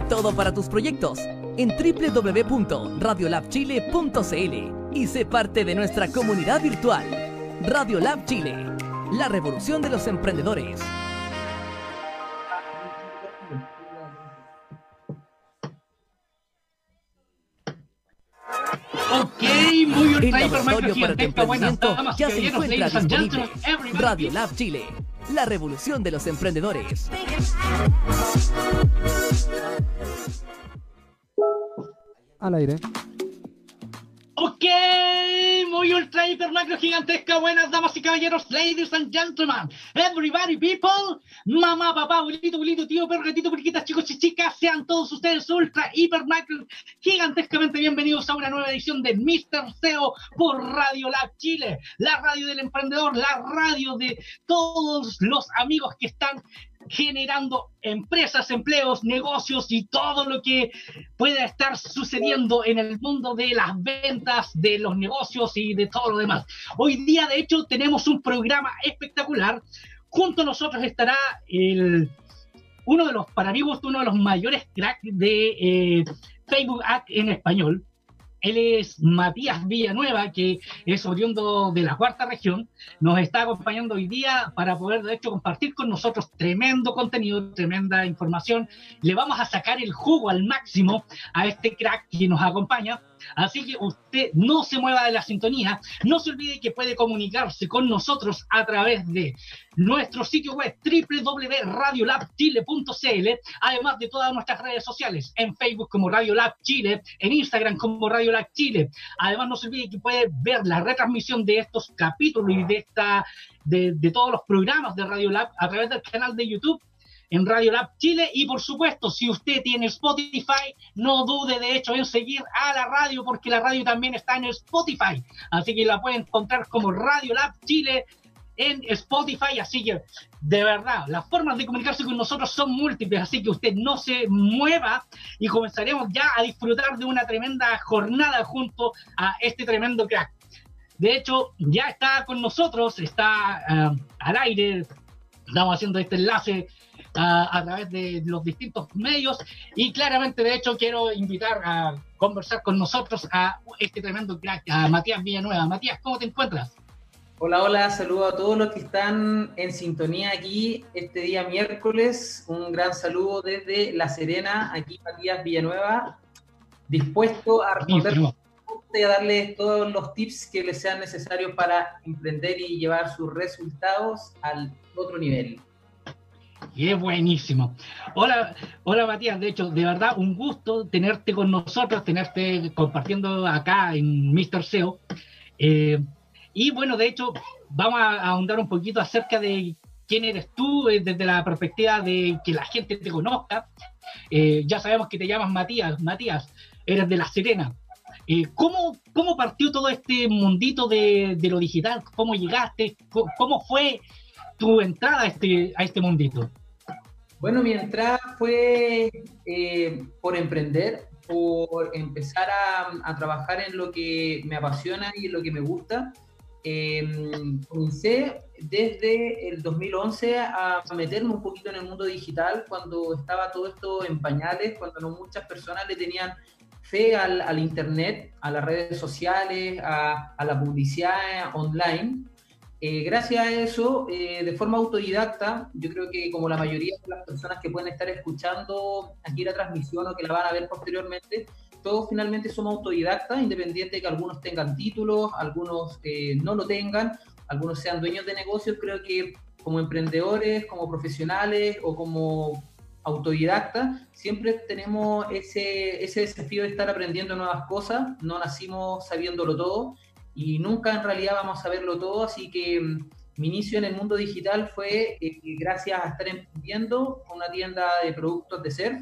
Todo para tus proyectos en www.radiolabchile.cl y sé parte de nuestra comunidad virtual. Radiolab Chile, la revolución de los emprendedores. Ok, muy El laboratorio para tu emprendimiento ya se encuentra disponible. gentlemen, everybody. Radio Lab Chile, la revolución de los emprendedores. Al aire. Ok, muy ultra hiper macro gigantesca. Buenas damas y caballeros, ladies and gentlemen, everybody people, mamá, papá, abuelito, abuelito, tío, perro, gatito, chicos y chicas, sean todos ustedes ultra hiper macro gigantescamente bienvenidos a una nueva edición de Mr. SEO por Radio Lab Chile, la radio del emprendedor, la radio de todos los amigos que están generando empresas, empleos, negocios y todo lo que pueda estar sucediendo en el mundo de las ventas, de los negocios y de todo lo demás. Hoy día, de hecho, tenemos un programa espectacular. Junto a nosotros estará el, uno de los, para gusto, uno de los mayores cracks de eh, Facebook Ad en español. Él es Matías Villanueva, que es oriundo de la cuarta región. Nos está acompañando hoy día para poder, de hecho, compartir con nosotros tremendo contenido, tremenda información. Le vamos a sacar el jugo al máximo a este crack que nos acompaña. Así que usted no se mueva de la sintonía. No se olvide que puede comunicarse con nosotros a través de nuestro sitio web www.radiolabchile.cl, además de todas nuestras redes sociales, en Facebook como Radio Lab Chile, en Instagram como Radio Lab Chile. Además, no se olvide que puede ver la retransmisión de estos capítulos y de, esta, de, de todos los programas de Radio Lab a través del canal de YouTube en Radio Lab Chile. Y por supuesto si usted tiene Spotify no dude de hecho en seguir a la radio porque la radio también está en Spotify. Así que la puede encontrar como Radio Lab Chile en Spotify. Así que de verdad las formas de comunicarse con nosotros son múltiples. Así que usted no se mueva y comenzaremos ya a disfrutar de una tremenda jornada junto a este tremendo crack. De hecho ya está con nosotros está ah, al aire. Estamos haciendo este enlace a, a través de los distintos medios y claramente de hecho quiero invitar a conversar con nosotros a este tremendo crack, a Matías Villanueva. Matías, ¿cómo te encuentras? Hola, hola, saludo a todos los que están en sintonía aquí este día miércoles. Un gran saludo desde La Serena, aquí Matías Villanueva, dispuesto a responder y a darles todos los tips que les sean necesarios para emprender y llevar sus resultados al otro nivel. Qué buenísimo. Hola, hola Matías, de hecho, de verdad un gusto tenerte con nosotros, tenerte compartiendo acá en Mr. SEO. Eh, y bueno, de hecho, vamos a ahondar un poquito acerca de quién eres tú eh, desde la perspectiva de que la gente te conozca. Eh, ya sabemos que te llamas Matías, Matías, eres de La Serena. Eh, ¿cómo, ¿Cómo partió todo este mundito de, de lo digital? ¿Cómo llegaste? ¿Cómo, cómo fue tu entrada a este, a este mundito? Bueno, mi entrada fue eh, por emprender, por empezar a, trabajar en lo que me apasiona y en lo que me gusta. Eh, comencé desde el 2011 a meterme un poquito en el mundo digital cuando estaba todo esto en pañales, cuando no muchas personas le tenían fe al, al Internet, a las redes sociales, a, a la publicidad online. Eh, gracias a eso, eh, de forma autodidacta, yo creo que como la mayoría de las personas que pueden estar escuchando aquí la transmisión o que la van a ver posteriormente, todos finalmente somos autodidactas, independiente de que algunos tengan títulos, algunos eh, no lo tengan, algunos sean dueños de negocios, creo que como emprendedores, como profesionales o como autodidactas, siempre tenemos ese, ese desafío de estar aprendiendo nuevas cosas, no nacimos sabiéndolo todo y nunca en realidad vamos a saberlo todo, así que mm, mi inicio en el mundo digital fue eh, gracias a estar emprendiendo una tienda de productos de ser.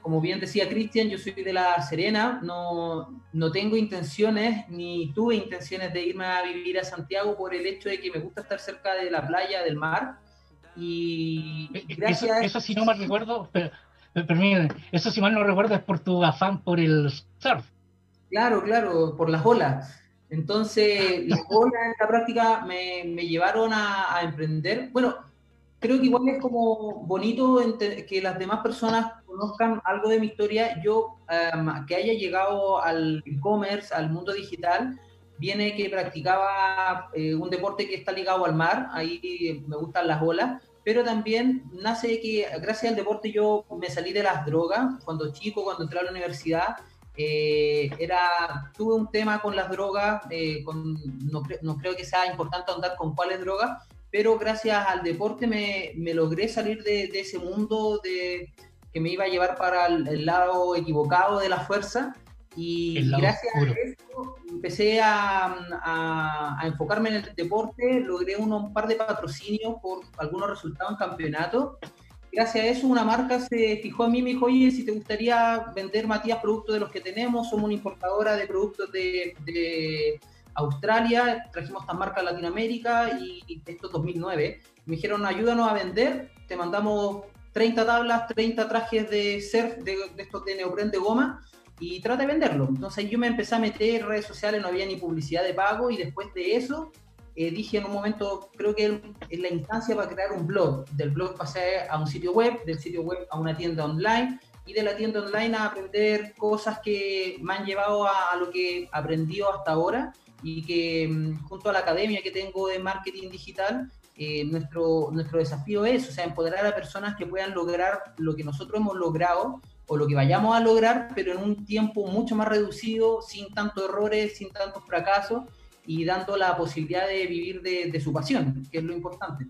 Como bien decía Cristian, yo soy de La Serena, no, no tengo intenciones ni tuve intenciones de irme a vivir a Santiago por el hecho de que me gusta estar cerca de la playa, del mar. Y gracias eso, eso si no mal recuerdo, pero, pero, eso si mal no recuerdo es por tu afán por el surf. Claro, claro, por las olas. Entonces, las olas en la práctica me, llevaron a, a, emprender. Bueno, creo que igual es como bonito que las demás personas conozcan algo de mi historia. Yo, em, que haya llegado al e-commerce, al mundo digital, viene que practicaba eh, un deporte que está ligado al mar, ahí me gustan las olas, pero también nace que gracias al deporte yo me salí de las drogas, cuando chico, cuando entré a la universidad, eh, era, tuve un tema con las drogas, eh, con, no, no, creo que sea importante andar con cuáles drogas, pero gracias al deporte me, me logré salir de, de, ese mundo de, que me iba a llevar para el, lado equivocado de la fuerza. Y gracias a eso empecé a, a, a, enfocarme en el deporte, logré un par de patrocinios por algunos resultados en campeonato gracias a eso una marca se fijó en mí y me dijo, oye, si te gustaría vender, Matías, productos de los que tenemos, somos una importadora de productos de, Australia, trajimos estas marcas a Latinoamérica y esto es 2009. Me dijeron, ayúdanos a vender, te mandamos 30 tablas, 30 trajes de surf, de, de estos de neopren de goma, y trata de venderlo. Entonces yo me empecé a meter en redes sociales, no había ni publicidad de pago, y después de eso eh, dije en un momento, creo que es la instancia para crear un blog. Del blog pasé a un sitio web, del sitio web a una tienda online y de la tienda online a aprender cosas que me han llevado a, lo que aprendido hasta ahora y que mm, junto a la academia que tengo de marketing digital, eh, nuestro, nuestro desafío es, empoderar a personas que puedan lograr lo que nosotros hemos logrado o lo que vayamos a lograr, pero en un tiempo mucho más reducido, sin tantos errores, sin tantos fracasos y dando la posibilidad de vivir de, su pasión, que es lo importante.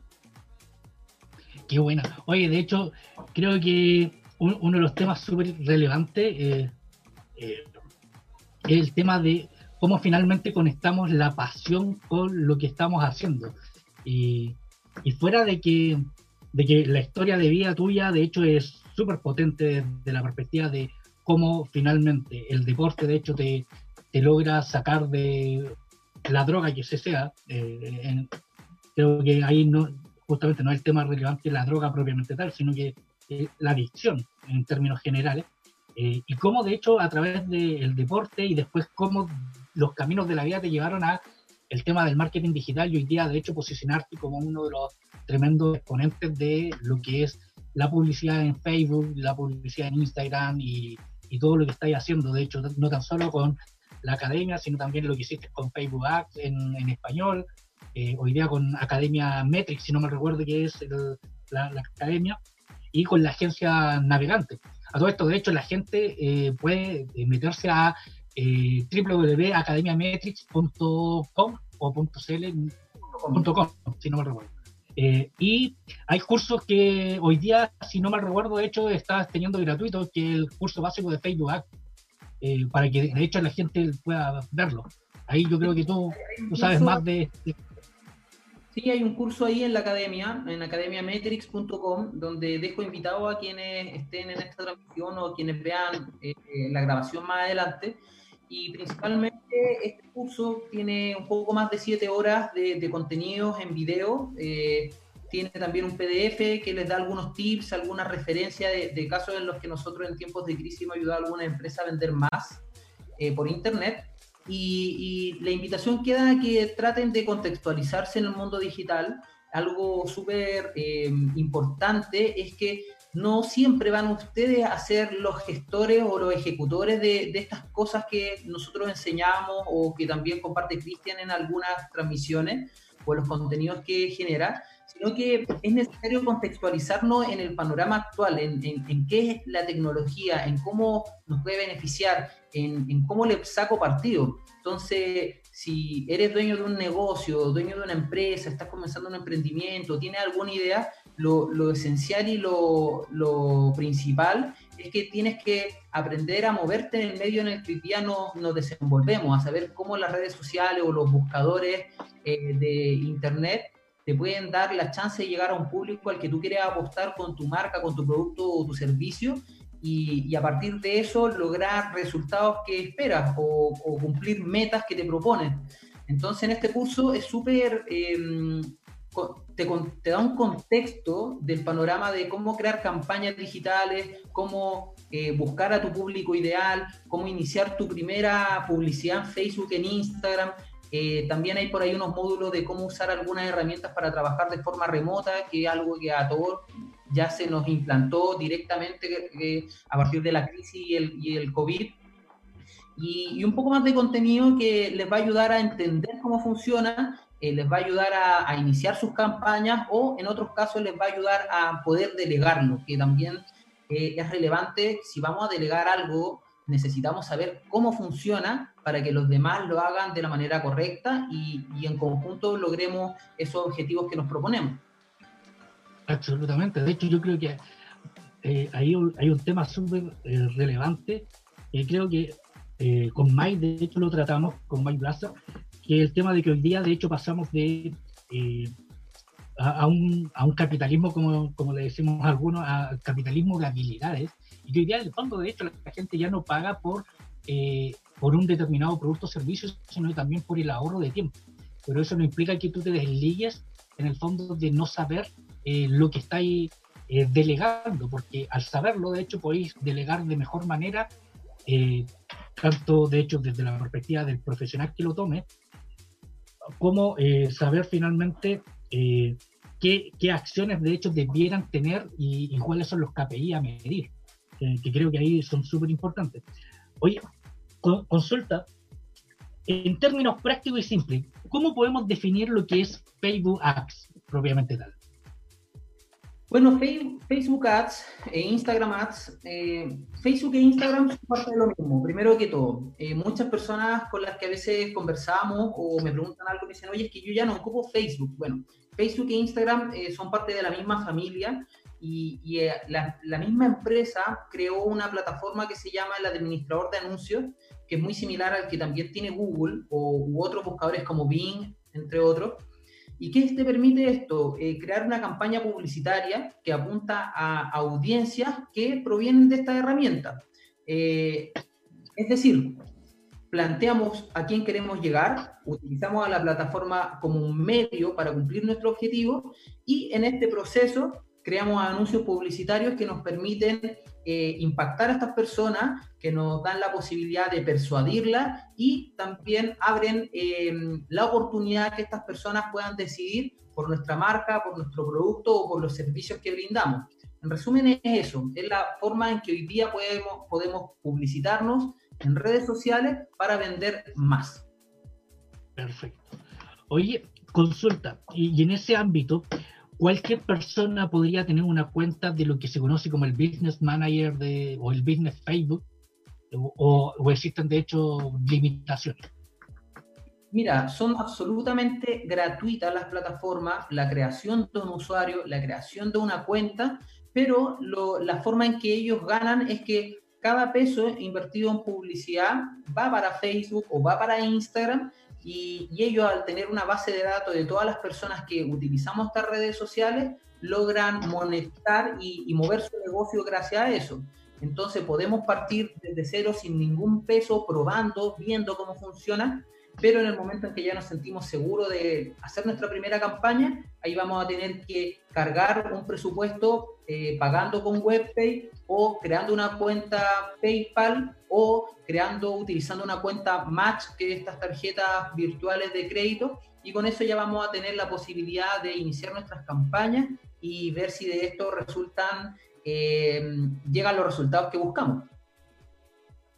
Qué buena. Oye, de hecho, creo que uno de los temas súper relevantes eh, eh, es el tema de cómo finalmente conectamos la pasión con lo que estamos haciendo. Y, fuera de que, de que la historia de vida tuya, de hecho, es súper potente desde la perspectiva de cómo finalmente el deporte, de hecho, te, te logra sacar de la droga que se sea, eh, creo que ahí no, justamente no es el tema relevante la droga propiamente tal, sino que eh, la adicción en términos generales, eh, y cómo de hecho a través del deporte y después cómo los caminos de la vida te llevaron a el tema del marketing digital y hoy día de hecho posicionarte como uno de los tremendos exponentes de lo que es la publicidad en Facebook, la publicidad en Instagram y, y todo lo que estáis haciendo, de hecho, no tan solo con la academia, sino también lo que hiciste con Facebook Ads en, español, eh, hoy día con Academia Metrics, si no me recuerdo que es la, academia, y con la agencia Navegante. A todo esto, de hecho, la gente eh, puede eh, meterse a eh, www.academiametrics.com o .cl.com, si no me recuerdo. y hay cursos que hoy día, si no me recuerdo, de hecho, estás teniendo gratuito, que el curso básico de Facebook Ads, eh, para que de hecho la gente pueda verlo. Ahí yo creo que tú, tú sabes más de, Sí, hay un curso ahí en la academia, en academiametrics.com, donde dejo invitado a quienes estén en esta transmisión o quienes vean eh, la grabación más adelante. Y principalmente este curso tiene un poco más de siete horas de, de contenidos en video. Eh, tiene también un PDF que les da algunos tips, algunas referencias de, casos en los que nosotros en tiempos de crisis hemos ayudado a alguna empresa a vender más eh, por Internet. Y, la invitación queda a que traten de contextualizarse en el mundo digital. Algo súper eh, importante es que no siempre van ustedes a ser los gestores o los ejecutores de, de, estas cosas que nosotros enseñamos o que también comparte Cristian en algunas transmisiones o los contenidos que genera, sino que es necesario contextualizarnos en el panorama actual, en, en, qué es la tecnología, en cómo nos puede beneficiar, en, cómo le saco partido. Entonces, si eres dueño de un negocio, dueño de una empresa, estás comenzando un emprendimiento, tienes alguna idea, lo, lo esencial y lo, lo, principal es que tienes que aprender a moverte en el medio en el que ya nos, nos desenvolvemos, a saber cómo las redes sociales o los buscadores eh, de Internet te pueden dar la chance de llegar a un público al que tú quieres apostar con tu marca, con tu producto o tu servicio y, a partir de eso lograr resultados que esperas o, cumplir metas que te proponen. Entonces en este curso es súper, em, te, te, da un contexto del panorama de cómo crear campañas digitales, cómo eh, buscar a tu público ideal, cómo iniciar tu primera publicidad en Facebook, en Instagram, Eh, también hay por ahí unos módulos de cómo usar algunas herramientas para trabajar de forma remota, que es algo que a todos ya se nos implantó directamente a partir de la crisis y el, COVID. Y, un poco más de contenido que les va a ayudar a entender cómo funciona, eh, les va a ayudar a, a, iniciar sus campañas o en otros casos les va a ayudar a poder delegarlo, que también eh, es relevante. Si vamos a delegar algo, necesitamos saber cómo funciona para que los demás lo hagan de la manera correcta y, y en conjunto logremos esos objetivos que nos proponemos. Absolutamente. De hecho, yo creo que eh, ahí hay un tema súper eh, relevante. y creo que eh, con Mike, de hecho, lo tratamos con Mike Blaza, que es el tema de que hoy día, de hecho, pasamos de a, un, a, un, capitalismo, como, como le decimos a algunos, a capitalismo de habilidades. Y que hoy día, en el fondo, de hecho, la gente ya no paga por, por un determinado producto o servicio, sino también por el ahorro de tiempo. Pero eso no implica que tú te desligues, en el fondo, de no saber eh, lo que estáis eh, delegando, porque al saberlo, de hecho, podéis delegar de mejor manera, eh, tanto de hecho desde la perspectiva del profesional que lo tome, como saber finalmente qué, qué, acciones de hecho debieran tener y, cuáles son los KPI a medir, que creo que ahí son súper importantes. Oye, consulta, en términos prácticos y simples, ¿cómo podemos definir lo que es Facebook Ads propiamente tal? Bueno, Facebook Ads e Instagram Ads, eh, Facebook e Instagram son parte de lo mismo, primero que todo. Eh, muchas personas con las que a veces conversamos o me preguntan algo me dicen, oye, es que yo ya no ocupo Facebook. Bueno, Facebook e Instagram eh, son parte de la misma familia y, la, la, misma empresa creó una plataforma que se llama el administrador de anuncios, que es muy similar al que también tiene Google o u otros buscadores como Bing, entre otros ¿Y qué te permite esto? Eh, crear una campaña publicitaria que apunta a audiencias que provienen de esta herramienta. Eh, es decir, planteamos a quién queremos llegar, utilizamos a la plataforma como un medio para cumplir nuestro objetivo y en este proceso creamos anuncios publicitarios que nos permiten eh, impactar a estas personas, que nos dan la posibilidad de persuadirlas y también abren em, la oportunidad que estas personas puedan decidir por nuestra marca, por nuestro producto o por los servicios que brindamos. En resumen es eso, es la forma en que hoy día podemos, podemos publicitarnos en redes sociales para vender más. Perfecto. Oye, consulta, y en ese ámbito, cualquier persona podría tener una cuenta de lo que se conoce como el Business Manager de, o el Business Facebook, o, existen de hecho limitaciones. Mira, son absolutamente gratuitas las plataformas, la creación de un usuario, la creación de una cuenta, pero la forma en que ellos ganan es que cada peso invertido en publicidad va para Facebook o va para Instagram y, ellos al tener una base de datos de todas las personas que utilizamos estas redes sociales, logran monetizar y, y mover su negocio gracias a eso. Entonces podemos partir desde cero sin ningún peso, probando, viendo cómo funciona, pero en el momento en que ya nos sentimos seguros de hacer nuestra primera campaña, ahí vamos a tener que cargar un presupuesto eh, pagando con WebPay o creando una cuenta PayPal o creando, utilizando una cuenta Match, que es estas tarjetas virtuales de crédito, y con eso ya vamos a tener la posibilidad de iniciar nuestras campañas y ver si de esto resultan, eh, llegan los resultados que buscamos.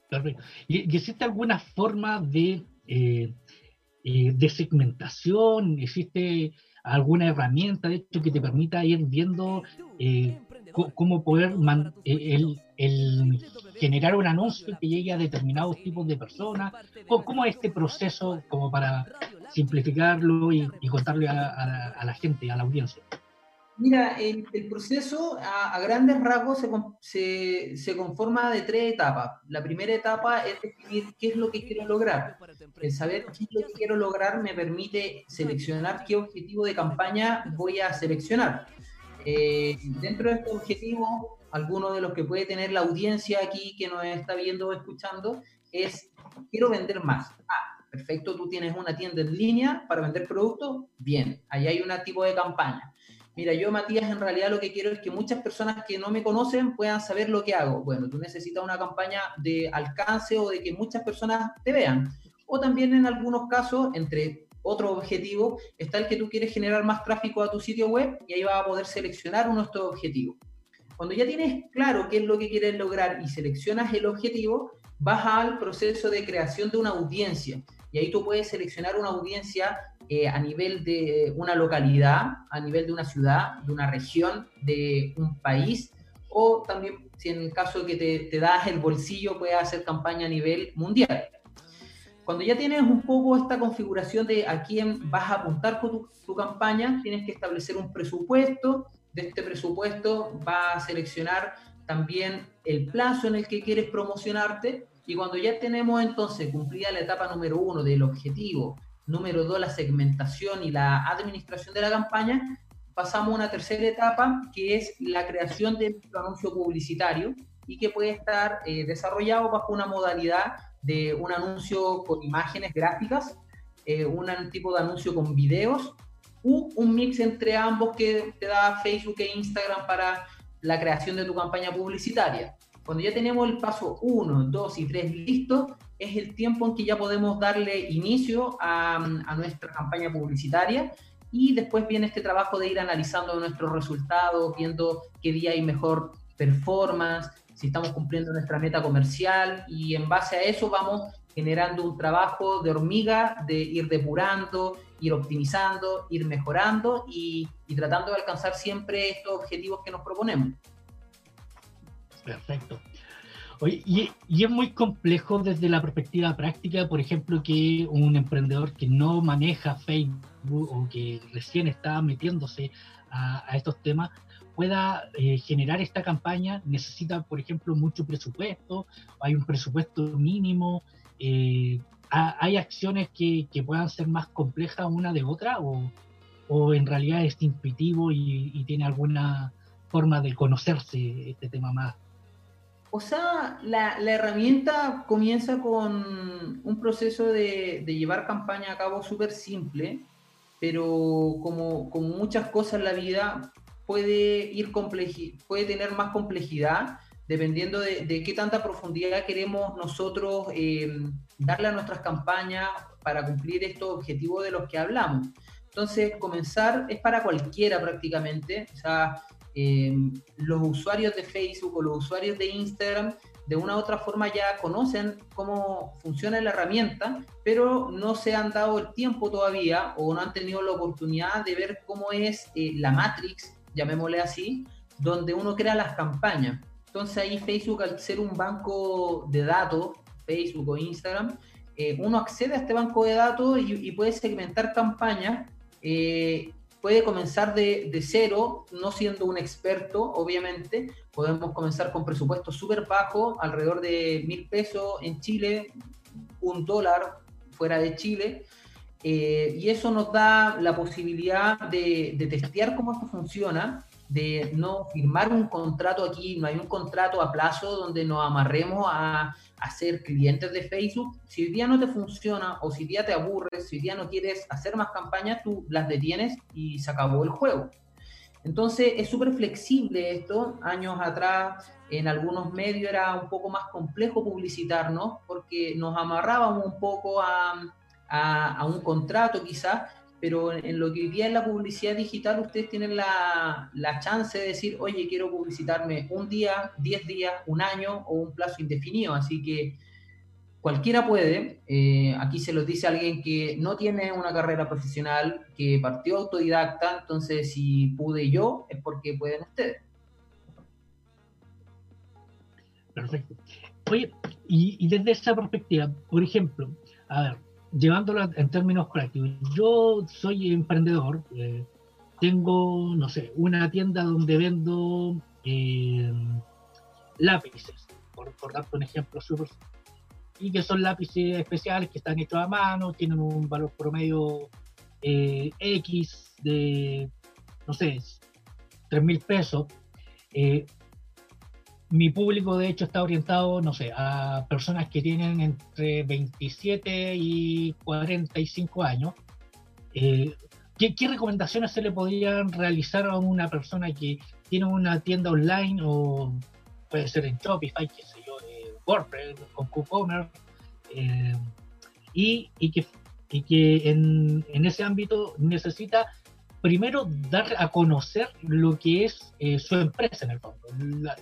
Perfecto. ¿Y existe alguna forma de de segmentación, existe alguna herramienta de hecho que te permita ir viendo eh, cómo poder el, generar un anuncio que llegue a determinados tipos de personas, cómo, es este proceso como para simplificarlo y, contarle a la gente, a la audiencia. Mira, el, proceso a, grandes rasgos se, se, conforma de tres etapas. La primera etapa es definir qué es lo que quiero lograr. El saber qué es lo que quiero lograr me permite seleccionar qué objetivo de campaña voy a seleccionar. Eh, dentro de este objetivo, alguno de los que puede tener la audiencia aquí que nos está viendo o escuchando es, quiero vender más. Ah, perfecto, tú tienes una tienda en línea para vender productos, bien, ahí hay un tipo de campaña mira, yo Matías en realidad lo que quiero es que muchas personas que no me conocen puedan saber lo que hago. Bueno, tú necesitas una campaña de alcance o de que muchas personas te vean. o también en algunos casos, entre otros objetivos, está el que tú quieres generar más tráfico a tu sitio web y ahí vas a poder seleccionar uno de estos objetivos. Cuando ya tienes claro qué es lo que quieres lograr y seleccionas el objetivo, vas al proceso de creación de una audiencia. Y ahí tú puedes seleccionar una audiencia eh, a nivel de una localidad, a nivel de una ciudad, de una región, de un país, o también, si en el caso de que te, te das el bolsillo, puedes hacer campaña a nivel mundial. Cuando ya tienes un poco esta configuración de a quién vas a apuntar con tu, campaña, tienes que establecer un presupuesto. De este presupuesto vas a seleccionar también el plazo en el que quieres promocionarte. Y cuando ya tenemos entonces cumplida la etapa número uno del objetivo, número dos la segmentación y la administración de la campaña, pasamos a una tercera etapa que es la creación de un anuncio publicitario y que puede estar eh, desarrollado bajo una modalidad de un anuncio con imágenes gráficas, eh, un tipo de anuncio con videos, u un mix entre ambos que te da Facebook e Instagram para la creación de tu campaña publicitaria. Cuando ya tenemos el paso 1, 2 y 3 listos, es el tiempo en que ya podemos darle inicio a, nuestra campaña publicitaria y después viene este trabajo de ir analizando nuestros resultados, viendo qué día hay mejor performance, si estamos cumpliendo nuestra meta comercial y en base a eso vamos generando un trabajo de hormiga, de ir depurando, ir optimizando, ir mejorando y, y tratando de alcanzar siempre estos objetivos que nos proponemos. Perfecto. Oye, y, es muy complejo desde la perspectiva práctica, por ejemplo, que un emprendedor que no maneja Facebook o que recién está metiéndose a, estos temas pueda eh, generar esta campaña, necesita, por ejemplo, mucho presupuesto, hay un presupuesto mínimo, eh, hay acciones que, puedan ser más complejas una de otra o, o en realidad es intuitivo y tiene alguna forma de conocerse este tema más o sea, la, herramienta comienza con un proceso de, llevar campaña a cabo súper simple, pero como, como, muchas cosas en la vida, puede, ir puede tener más complejidad dependiendo de, qué tanta profundidad queremos nosotros eh, darle a nuestras campañas para cumplir estos objetivos de los que hablamos. Entonces, comenzar es para cualquiera prácticamente. Eh, los usuarios de Facebook o los usuarios de Instagram de una u otra forma ya conocen cómo funciona la herramienta, pero no se han dado el tiempo todavía o no han tenido la oportunidad de ver cómo es eh, la Matrix, llamémosle así, donde uno crea las campañas. Entonces ahí Facebook, al ser un banco de datos, Facebook o Instagram, eh, uno accede a este banco de datos y, y puede segmentar campañas eh, puede comenzar de, de, cero, no siendo un experto, obviamente. Podemos comenzar con presupuestos súper bajos, alrededor de mil pesos en Chile, un dólar fuera de Chile. Eh, y eso nos da la posibilidad de, de, testear cómo esto funciona, de no firmar un contrato aquí, no hay un contrato a plazo donde nos amarremos a, a ser clientes de Facebook. Si hoy día no te funciona o si hoy día te aburres, si hoy día no quieres hacer más campañas, tú las detienes y se acabó el juego. Entonces es súper flexible esto. Años atrás en algunos medios era un poco más complejo publicitarnos porque nos amarrábamos un poco a, a, a un contrato quizás pero en lo que hoy es la publicidad digital, ustedes tienen la, la chance de decir, oye, quiero publicitarme un día, diez días, un año o un plazo indefinido. Así que cualquiera puede. Eh, aquí se los dice alguien que no tiene una carrera profesional, que partió autodidacta, entonces si pude yo, es porque pueden ustedes. Perfecto. Oye, y desde esa perspectiva, por ejemplo, a ver, llevándolo en términos prácticos, yo soy emprendedor, eh, tengo, no sé, una tienda donde vendo eh, lápices, por, por, darte un ejemplo súper y que son lápices especiales que están hechos a mano, tienen un valor promedio eh, X de, no sé, 3 mil pesos. Mi público de hecho está orientado, no sé, a personas que tienen entre 27 y 45 años. Eh, ¿qué, ¿qué, recomendaciones se le podrían realizar a una persona que tiene una tienda online o puede ser en Shopify, qué sé yo, eh, WordPress, con WooCommerce, eh, y, y que, y que en, en, ese ámbito necesita primero dar a conocer lo que es eh, su empresa en el fondo.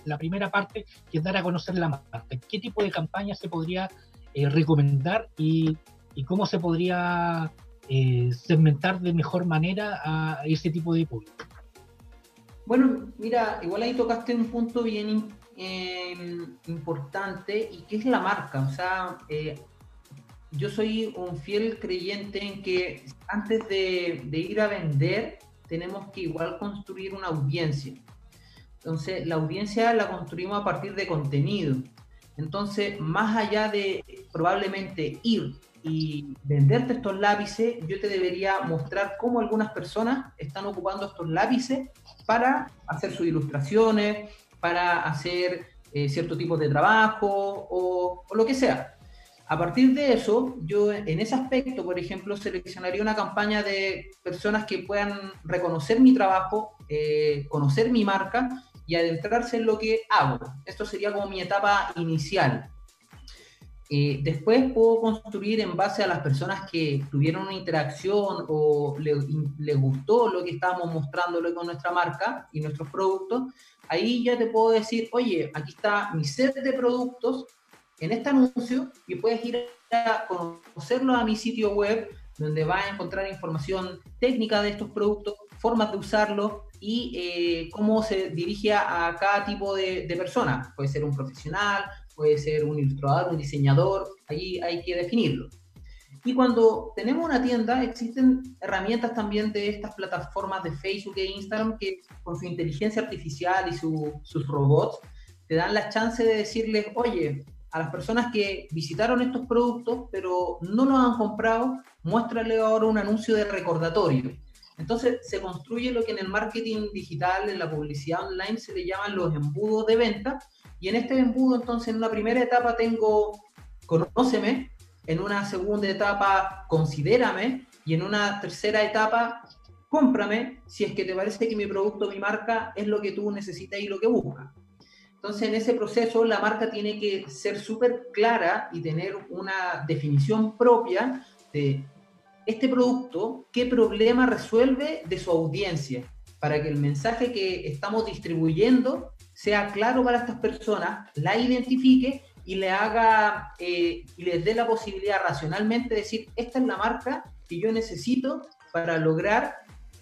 La, primera parte es dar a conocer la marca. ¿Qué tipo de campaña se podría eh, recomendar y, cómo se podría eh, segmentar de mejor manera a ese tipo de público? Bueno, mira, igual ahí tocaste un punto bien importante y que es la marca. O sea, yo soy un fiel creyente en que antes de, ir a vender tenemos que igual construir una audiencia. Entonces, la audiencia la construimos a partir de contenido. Entonces, más allá de probablemente ir y venderte estos lápices, yo te debería mostrar cómo algunas personas están ocupando estos lápices para hacer sus ilustraciones, para hacer eh, cierto tipo de trabajo o, lo que sea. A partir de eso, yo en ese aspecto, por ejemplo, seleccionaría una campaña de personas que puedan reconocer mi trabajo, eh, conocer mi marca y adentrarse en lo que hago. Esto sería como mi etapa inicial. Eh, después puedo construir en base a las personas que tuvieron una interacción o les le gustó lo que estábamos mostrándole con nuestra marca y nuestros productos. Ahí ya te puedo decir, oye, aquí está mi set de productos en este anuncio y puedes ir a conocerlo a mi sitio web donde vas a encontrar información técnica de estos productos, formas de usarlo y eh, cómo se dirige a cada tipo de, de persona. Puede ser un profesional, puede ser un ilustrador, un diseñador, ahí hay que definirlo. Y cuando tenemos una tienda, existen herramientas también de estas plataformas de Facebook e Instagram que con su inteligencia artificial y su, sus robots te dan la chance de decirles, oye, a las personas que visitaron estos productos pero no los han comprado, muéstrale ahora un anuncio de recordatorio. Entonces se construye lo que en el marketing digital, en la publicidad online se le llaman los embudos de venta, y en este embudo, entonces, en una primera etapa tengo conóceme, en una segunda etapa considérame, y en una tercera etapa cómprame si es que te parece que mi producto, mi marca es lo que tú necesitas y lo que buscas. Entonces, en ese proceso, la marca tiene que ser súper clara y tener una definición propia de este producto, qué problema resuelve de su audiencia, para que el mensaje que estamos distribuyendo sea claro para estas personas, la identifique y le haga eh, y les dé la posibilidad racionalmente de decir, esta es la marca que yo necesito para lograr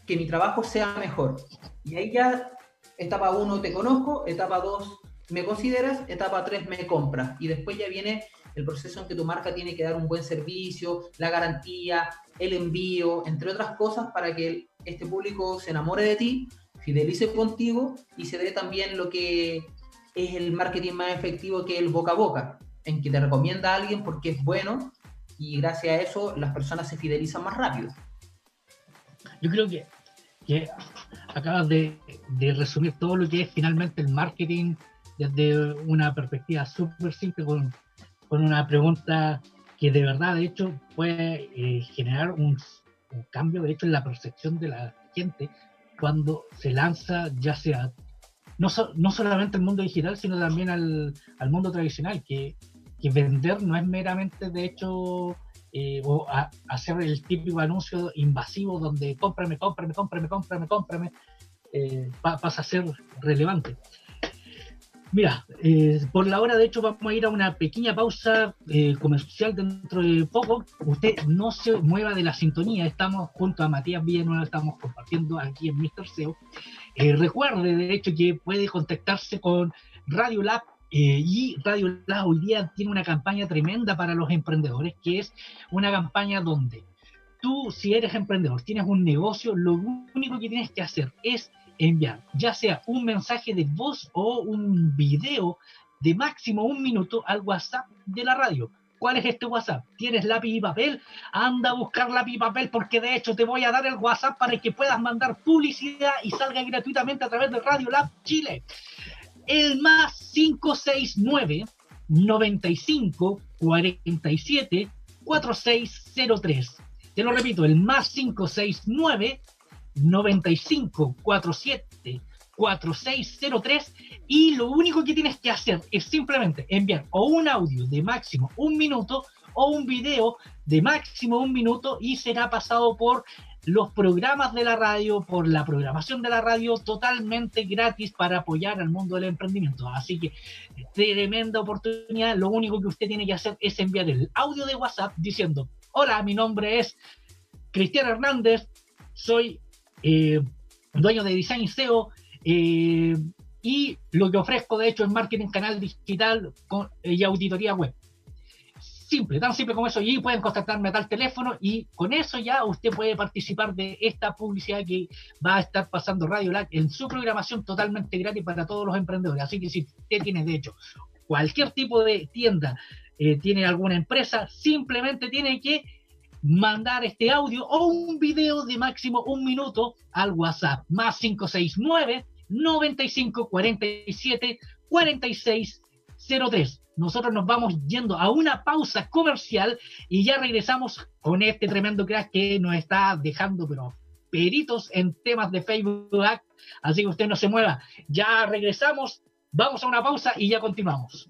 que mi trabajo sea mejor. Y ahí ya, etapa 1 te conozco, etapa 2 me consideras, etapa 3 me compras. Y después ya viene el proceso en que tu marca tiene que dar un buen servicio, la garantía, el envío, entre otras cosas, para que este público se enamore de ti fidelice contigo y se dé también lo que es el marketing más efectivo que el boca a boca, en que te recomienda a alguien porque es bueno y gracias a eso las personas se fidelizan más rápido. Yo creo que, acabas de, resumir todo lo que es finalmente el marketing desde una perspectiva súper simple con, con, una pregunta que de verdad de hecho puede eh, generar un, cambio de hecho en la percepción de la gente cuando se lanza, ya sea no, no solamente al mundo digital, sino también al, al mundo tradicional, que, que, vender no es meramente, de hecho, eh, o hacer el típico anuncio invasivo donde cómprame, cómprame, cómprame, cómprame, cómprame, eh, pa, pasa a ser relevante. Mira, eh, por la hora de hecho vamos a ir a una pequeña pausa eh, comercial dentro de poco. Usted no se mueva de la sintonía, estamos junto a Matías Villanueva, estamos compartiendo aquí en Mr. SEO. Eh, recuerde de hecho que puede contactarse con Radio Lab y Radio Lab hoy día tiene una campaña tremenda para los emprendedores, que es una campaña donde tú si eres emprendedor, tienes un negocio, lo único que tienes que hacer es enviar ya sea un mensaje de voz o un video de máximo un minuto al WhatsApp de la radio. ¿Cuál es este WhatsApp? ¿Tienes lápiz y papel? Anda a buscar lápiz y papel porque de hecho te voy a dar el WhatsApp para que puedas mandar publicidad y salga gratuitamente a través de Radio Lab Chile. El más 569 95 47 4603. Te lo repito, el más 569 95 47 4603 y lo único que tienes que hacer es simplemente enviar o un audio de máximo un minuto o un video de máximo un minuto y será pasado por los programas de la radio, por la programación de la radio totalmente gratis para apoyar al mundo del emprendimiento. Así que tremenda oportunidad. Lo único que usted tiene que hacer es enviar el audio de WhatsApp diciendo, hola, mi nombre es Cristian Hernández, soy dueño de Design SEO eh, y lo que ofrezco de hecho es marketing canal digital y auditoría web simple, tan simple como eso, y pueden contactarme a tal teléfono y con eso ya usted puede participar de esta publicidad que va a estar pasando Radio Lag en su programación totalmente gratis para todos los emprendedores. Así que si usted tiene, de hecho, cualquier tipo de tienda, eh, tiene alguna empresa, simplemente tiene que mandar este audio o un video de máximo un minuto al WhatsApp más 569 95 47 46 03 nosotros nos vamos yendo a una pausa comercial y ya regresamos con este tremendo crack que nos está dejando, pero peritos en temas de Facebook. Así que usted no se mueva. Ya regresamos, vamos a una pausa y ya continuamos.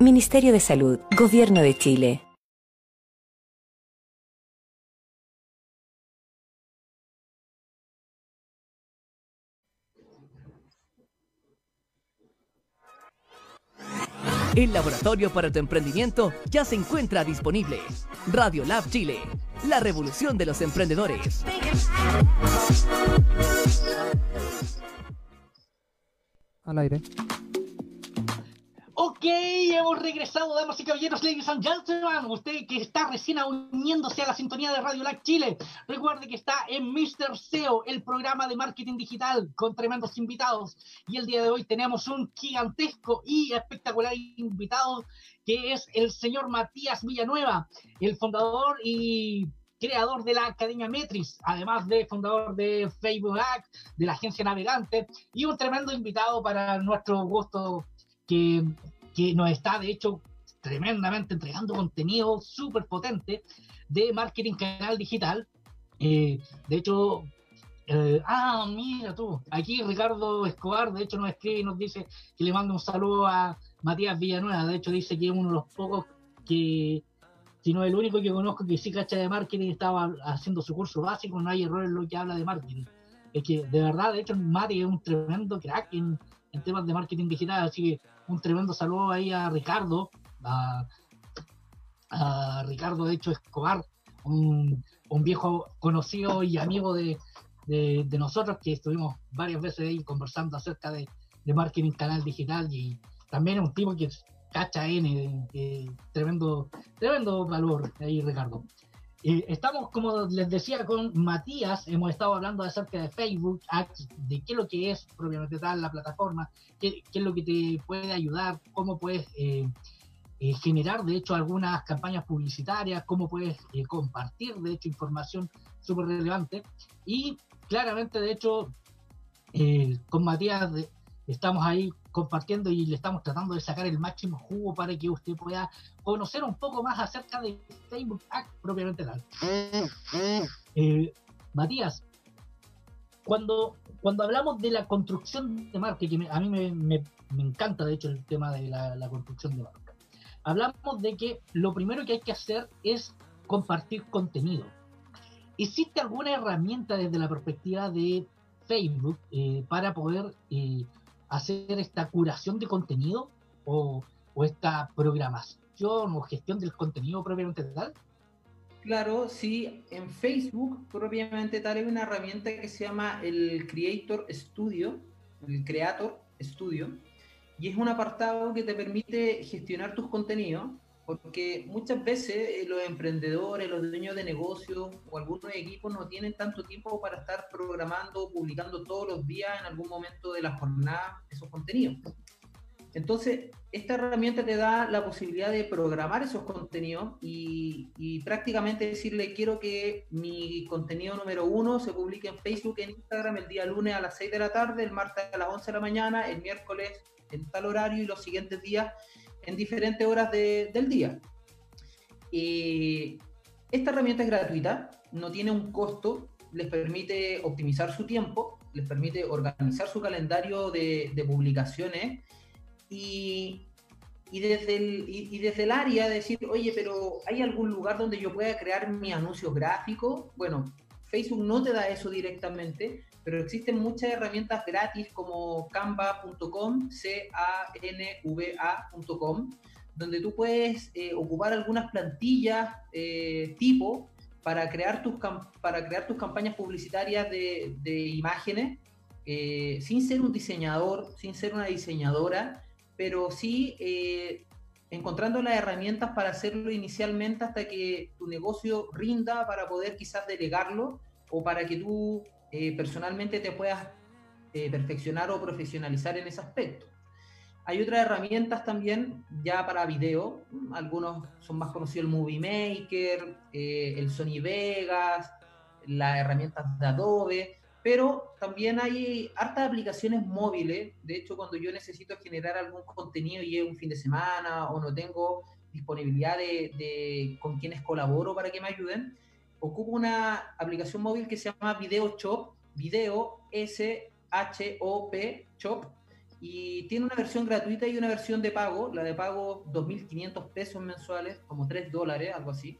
Ministerio de Salud, Gobierno de Chile. El laboratorio para tu emprendimiento ya se encuentra disponible. Radio Lab Chile, la revolución de los emprendedores. Al aire. Ok, hemos regresado, damas y caballeros, ladies and gentlemen. Usted que está recién uniéndose a la sintonía de Radio Lag Chile, recuerde que está en Mr. SEO, el programa de marketing digital con tremendos invitados. Y el día de hoy tenemos un gigantesco y espectacular invitado que es el señor Matías Villanueva, el fundador y creador de la Academia Metris, además de fundador de Facebook Act, de la agencia Navegante, y un tremendo invitado para nuestro gusto que, que nos está, de hecho, tremendamente entregando contenido súper potente de marketing canal digital. Eh, de hecho, eh, ah, mira tú, aquí Ricardo Escobar, de hecho, nos escribe y nos dice que le manda un saludo a Matías Villanueva. De hecho, dice que es uno de los pocos que, si no el único que conozco que sí cacha de marketing, estaba haciendo su curso básico, no hay error en lo que habla de marketing. Es que, de verdad, de hecho, Mati es un tremendo crack en, en temas de marketing digital, así que un tremendo saludo ahí a Ricardo, a, Ricardo de hecho Escobar, un, viejo conocido y amigo de, nosotros que estuvimos varias veces ahí conversando acerca de, marketing canal digital y también un tipo que cacha N, eh, tremendo, tremendo valor ahí, Ricardo. Estamos, como les decía, con Matías, hemos estado hablando acerca de Facebook, de qué es lo que es propiamente tal la plataforma, qué, es lo que te puede ayudar, cómo puedes eh, eh, generar, de hecho, algunas campañas publicitarias, cómo puedes eh, compartir, de hecho, información súper relevante. Y claramente, de hecho, con Matías estamos ahí compartiendo y le estamos tratando de sacar el máximo jugo para que usted pueda conocer un poco más acerca de Facebook Ads propiamente tal. Eh, Matías, cuando, cuando hablamos de la construcción de marca, que me- a mí me, me- me encanta de hecho el tema de la, la construcción de marca, hablamos de que lo primero que hay que hacer es compartir contenido. ¿Existe alguna herramienta desde la perspectiva de Facebook eh, para poder eh, hacer esta curación de contenido o, o esta programación o gestión del contenido propiamente tal? Claro, sí, en Facebook propiamente tal hay una herramienta que se llama el Creator Studio, el Creator Studio, y es un apartado que te permite gestionar tus contenidos, porque muchas veces eh, los emprendedores, los dueños de negocios o algunos equipos no tienen tanto tiempo para estar programando publicando todos los días en algún momento de la jornada esos contenidos. Entonces, esta herramienta te da la posibilidad de programar esos contenidos y, y prácticamente decirle, quiero que mi contenido número uno se publique en Facebook, en Instagram el día lunes a las 6 de la tarde, el martes a las 11 de la mañana, el miércoles en tal horario y los siguientes días en diferentes horas de- del día. Y esta herramienta es gratuita, no tiene un costo, les permite optimizar su tiempo, les permite organizar su calendario de, de publicaciones y, y desde el, y, y desde el área decir, oye, pero ¿hay algún lugar donde yo pueda crear mi anuncio gráfico? Bueno, Facebook no te da eso directamente, pero existen muchas herramientas gratis como canva.com, C-A-N-V-A.com, donde tú puedes eh, ocupar algunas plantillas eh, tipo para crear tus, para crear tus campañas publicitarias de, de imágenes eh, sin ser un diseñador, sin ser una diseñadora, pero sí encontrando las herramientas para hacerlo inicialmente hasta que tu negocio rinda para poder quizás delegarlo o para que tú eh, personalmente te puedas eh, perfeccionar o profesionalizar en ese aspecto. Hay otras herramientas también ya para video, algunos son más conocidos el Movie Maker, eh, el Sony Vegas, las herramientas de Adobe, pero también hay hartas aplicaciones móviles. De hecho, cuando yo necesito generar algún contenido y es un fin de semana o no tengo disponibilidad de, de con quienes colaboro para que me ayuden, ocupo una aplicación móvil que se llama Video Shop, Video S-H-O-P, Shop, y tiene una versión gratuita y una versión de pago. La de pago, 2.500 pesos mensuales, como 3 dólares, algo así.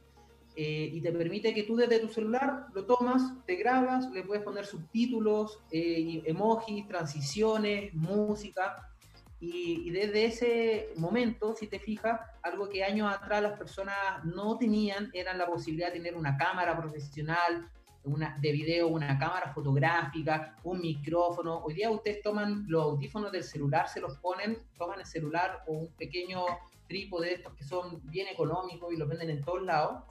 Eh, y te permite que tú desde tu celular lo tomas, te grabas, le puedes poner subtítulos, eh, emojis, transiciones, música. Y, y desde ese momento, si te fijas, algo que años atrás las personas no tenían era la posibilidad de tener una cámara profesional, una, de video, una cámara fotográfica, un micrófono. Hoy día ustedes toman los audífonos del celular, se los ponen, toman el celular o un pequeño trípode de estos que son bien económicos y los venden en todos lados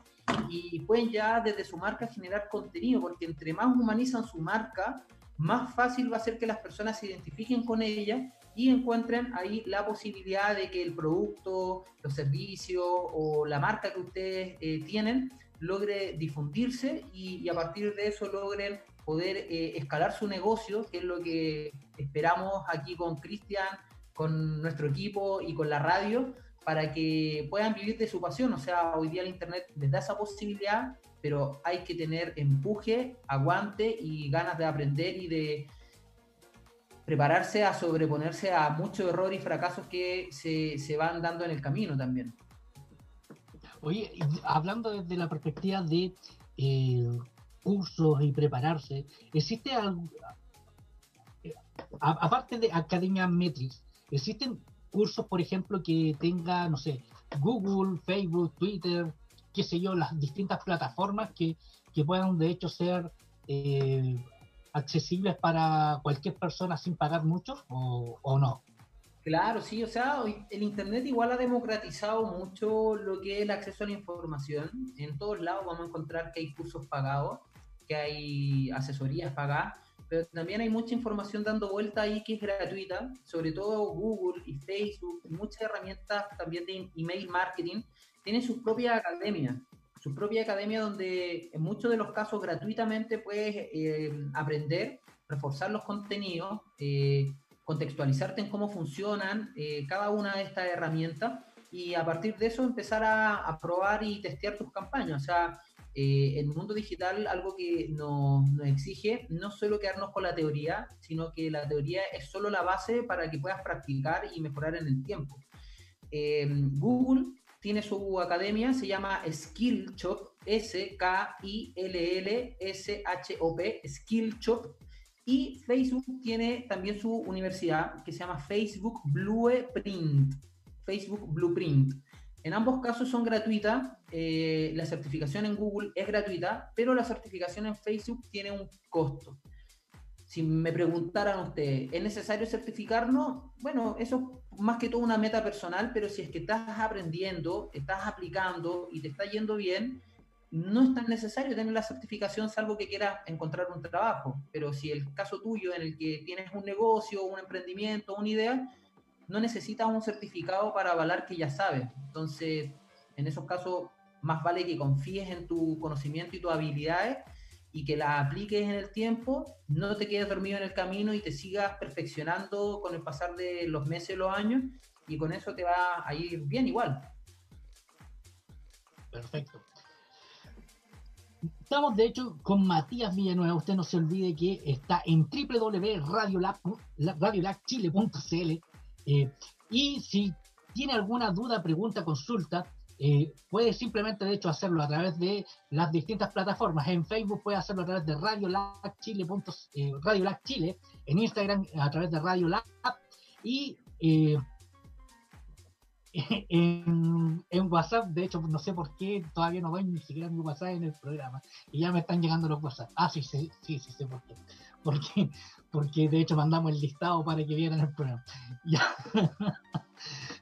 y pueden ya desde su marca generar contenido, porque entre más humanizan su marca, más fácil va a ser que las personas se identifiquen con ella y encuentren ahí la posibilidad de que el producto, los servicios o la marca que ustedes eh, tienen logre difundirse y, a partir de eso logren poder eh, escalar su negocio, que es lo que esperamos aquí con Cristian, con nuestro equipo y con la radio, para que puedan vivir de su pasión. O sea, hoy día el Internet les da esa posibilidad, pero hay que tener empuje, aguante y ganas de aprender y de prepararse a sobreponerse a muchos errores y fracasos que se, se van dando en el camino también. Oye, hablando desde la perspectiva de eh, cursos y prepararse, ¿existe algo, aparte de Academia Metrics, existen cursos, por ejemplo, que tenga, no sé, Google, Facebook, Twitter, qué sé yo, las distintas plataformas que, que puedan de hecho ser eh, accesibles para cualquier persona sin pagar mucho o, o no? Claro, sí, o sea, el Internet igual ha democratizado mucho lo que es el acceso a la información. En todos lados vamos a encontrar que hay cursos pagados, que hay asesorías pagadas, pero también hay mucha información dando vuelta ahí que es gratuita, sobre todo Google y Facebook, muchas herramientas también de email marketing, tienen sus propias academias, su propia academia donde en muchos de los casos gratuitamente puedes eh, aprender, reforzar los contenidos, eh, contextualizarte en cómo funcionan eh, cada una de estas herramientas y a partir de eso empezar a, probar y testear tus campañas. O sea, eh, el mundo digital algo que nos, nos, exige no solo quedarnos con la teoría, sino que la teoría es solo la base para que puedas practicar y mejorar en el tiempo. Eh, Google tiene su academia, se llama Skillshop, S-K-I-L-L-S-H-O-P, Skillshop, y Facebook tiene también su universidad que se llama Facebook Blueprint. Facebook Blueprint. En ambos casos son gratuitas. Eh, la certificación en Google es gratuita, pero la certificación en Facebook tiene un costo. Si me preguntaran ustedes, ¿es necesario certificarnos? Bueno, eso es más que todo una meta personal, pero si es que estás aprendiendo, estás aplicando y te está yendo bien, no es tan necesario tener la certificación salvo que quieras encontrar un trabajo. Pero si el caso tuyo en el que tienes un negocio, un emprendimiento, una idea, no necesitas un certificado para avalar que ya sabes. Entonces, en esos casos, más vale que confíes en tu conocimiento y tus habilidades y que las apliques en el tiempo, no te quedes dormido en el camino y te sigas perfeccionando con el pasar de los meses, los años, y con eso te va a ir bien igual. Perfecto. Estamos de hecho con Matías Villanueva. Usted no se olvide que está en www.radiolabchile.cl eh, y si tiene alguna duda, pregunta, consulta, eh, puede simplemente de hecho hacerlo a través de las distintas plataformas. En Facebook puede hacerlo a través de Radio Chile, eh, Radio Chile, en Instagram a través de Radio Lab y en, WhatsApp, de hecho, no sé por qué todavía no ven ni siquiera mi WhatsApp en el programa y ya me están llegando los WhatsApp. Ah, sí, sí, sí, sí sé por qué. Porque, porque de hecho mandamos el listado para que vieran el programa. Ya.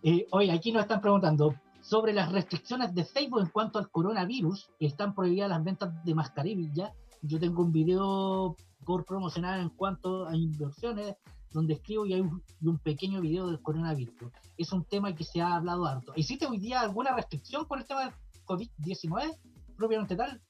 eh, oye, aquí nos están preguntando sobre las restricciones de Facebook en cuanto al coronavirus. Están prohibidas las ventas de mascarillas. Yo tengo un video por promocionar en cuanto a inversiones donde escribo y hay un, pequeño video del coronavirus. Es un tema que se ha hablado harto. ¿Existe hoy día alguna restricción por el tema del COVID-19 propiamente tal?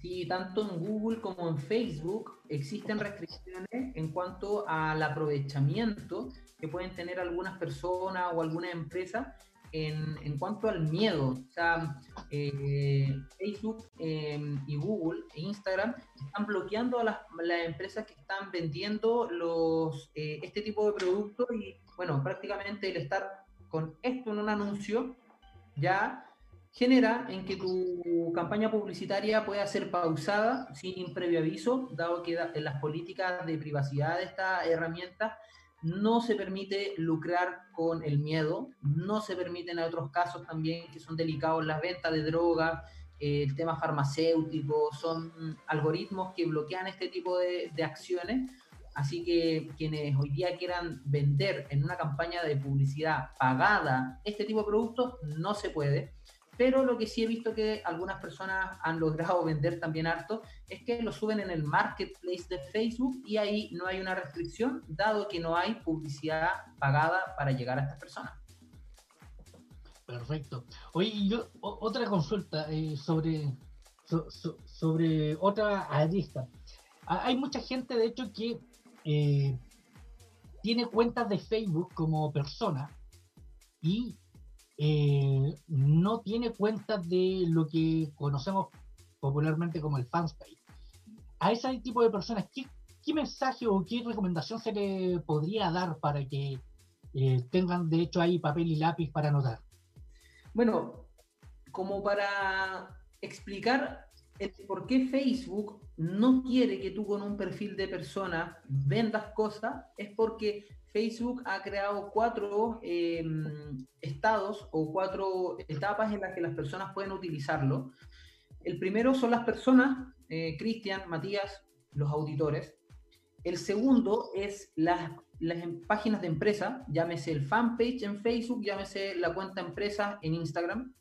Sí, tanto en Google como en Facebook existen restricciones en cuanto al aprovechamiento que pueden tener algunas personas o algunas empresas en, cuanto al miedo, o sea, eh, Facebook em, y Google e Instagram están bloqueando a las, empresas que están vendiendo los, eh, este tipo de productos y, bueno, prácticamente el estar con esto en un anuncio ya genera en que tu campaña publicitaria pueda ser pausada sin previo aviso, dado que en las políticas de privacidad de esta herramienta no se permite lucrar con el miedo, no se permiten en otros casos también que son delicados las ventas de drogas, eh, el tema farmacéutico, son algoritmos que bloquean este tipo de, de acciones. Así que quienes hoy día quieran vender en una campaña de publicidad pagada este tipo de productos, no se puede pero lo que sí he visto que algunas personas han logrado vender también harto es que lo suben en el marketplace de Facebook y ahí no hay una restricción, dado que no hay publicidad pagada para llegar a estas personas. Perfecto. Oye, yo, otra consulta eh, sobre, sobre otra arista. Hay mucha gente, de hecho, que eh, tiene cuentas de Facebook como persona y eh, no tiene cuenta de lo que conocemos popularmente como el fanspage. A ese tipo de personas, ¿qué, mensaje o qué recomendación se le podría dar para que eh, tengan de hecho ahí papel y lápiz para anotar? Bueno, como para explicar el por qué Facebook no quiere que tú con un perfil de persona vendas cosas, es porque Facebook ha creado cuatro em, estados o cuatro etapas en las que las personas pueden utilizarlo. El primero son las personas, eh, Cristian, Matías, los auditores. El segundo es las, em- páginas de empresa, llámese el fanpage en Facebook, llámese la cuenta empresa en Instagram.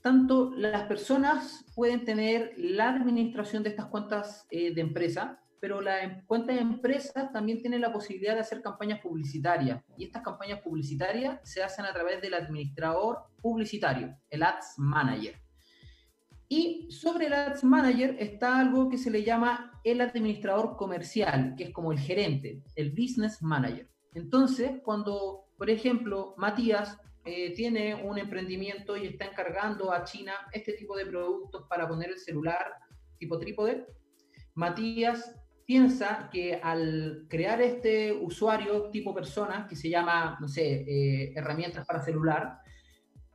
Tanto las personas pueden tener la administración de estas cuentas eh, de empresa, pero la em- cuenta de empresa también tiene la posibilidad de hacer campañas publicitarias. Y estas campañas publicitarias se hacen a través del administrador publicitario, el Ads Manager. Y sobre el Ads Manager está algo que se le llama el administrador comercial, que es como el gerente, el Business Manager. Entonces, cuando, por ejemplo, Matías eh, tiene un emprendimiento y está encargando a China este tipo de productos para poner el celular tipo trípode, Matías piensa que al crear este usuario tipo persona, que se llama, no sé, eh, herramientas para celular,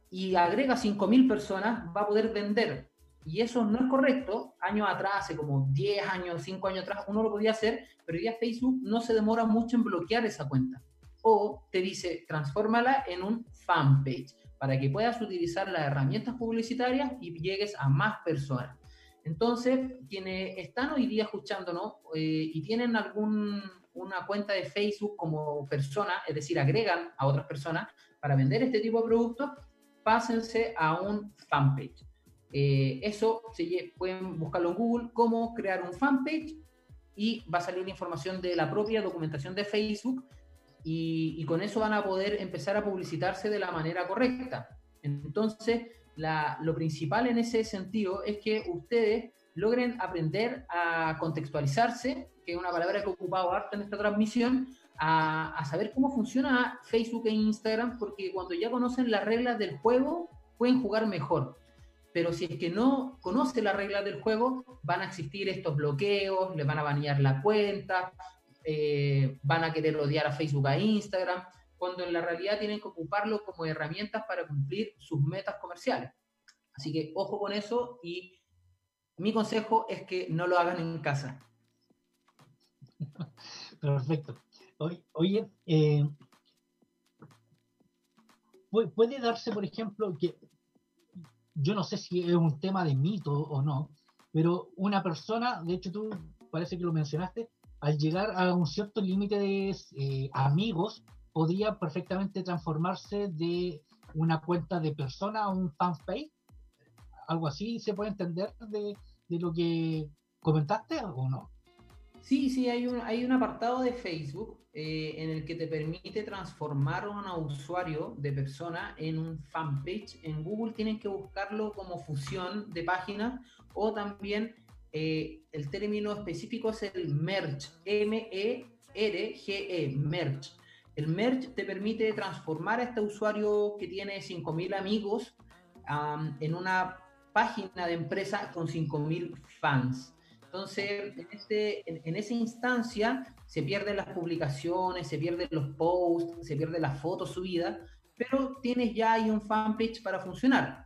y agrega 5.000 personas, va a poder vender y eso no es correcto. Años atrás, hace como 10 años, 5 años atrás, uno lo podía hacer, pero ya Facebook no se demora mucho en bloquear esa cuenta. O te dice, transfórmala en un fanpage para que puedas utilizar las herramientas publicitarias y llegues a más personas. Entonces, quienes están hoy día escuchándonos eh, y tienen alguna cuenta de Facebook como persona, es decir, agregan a otras personas para vender este tipo de productos, pásense a un fanpage. Eh, eso se, pueden buscarlo en Google, cómo crear un fanpage y va a salir la información de la propia documentación de Facebook y con eso van a poder empezar a publicitarse de la manera correcta. Entonces, lo principal en ese sentido es que ustedes logren aprender a contextualizarse, que es una palabra que he ocupado harto en esta transmisión, a, saber cómo funciona Facebook e Instagram, porque cuando ya conocen las reglas del juego, pueden jugar mejor. Pero si es que no conoce las reglas del juego, van a existir estos bloqueos, le van a banear la cuenta, eh, van a querer odiar a Facebook, a Instagram, cuando en la realidad tienen que ocuparlo como herramientas para cumplir sus metas comerciales. Así que ojo con eso y mi consejo es que no lo hagan en casa. Perfecto. Oye, eh, puede darse, por ejemplo, que yo no sé si es un tema de mito o no, pero una persona, de hecho tú parece que lo mencionaste, al llegar a un cierto límite de eh, amigos, podría perfectamente transformarse de una cuenta de persona a un fanpage. Algo así se puede entender de, lo que comentaste o no. Sí, sí, hay un, hay un apartado de Facebook eh, en el que te permite transformar a un usuario de persona en un fanpage. En Google tienen que buscarlo como fusión de páginas o también eh, el término específico es el merge, M-E-R-G-E, -E, merge. El merge te permite transformar a este usuario que tiene 5.000 amigos um, en una página de empresa con 5.000 fans. Entonces, en, este, en, en, esa instancia se pierden las publicaciones, se pierden los posts, se pierden las fotos subidas, pero tienes ya ahí un fanpage para funcionar.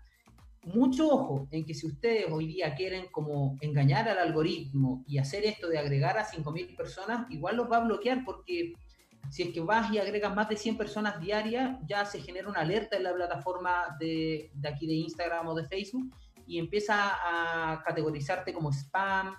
Mucho ojo en que si ustedes hoy día quieren como engañar al algoritmo y hacer esto de agregar a 5.000 personas, igual los va a bloquear porque si es que vas y agregas más de 100 personas diarias, ya se genera una alerta en la plataforma de, aquí de Instagram o de Facebook y empieza a categorizarte como spam,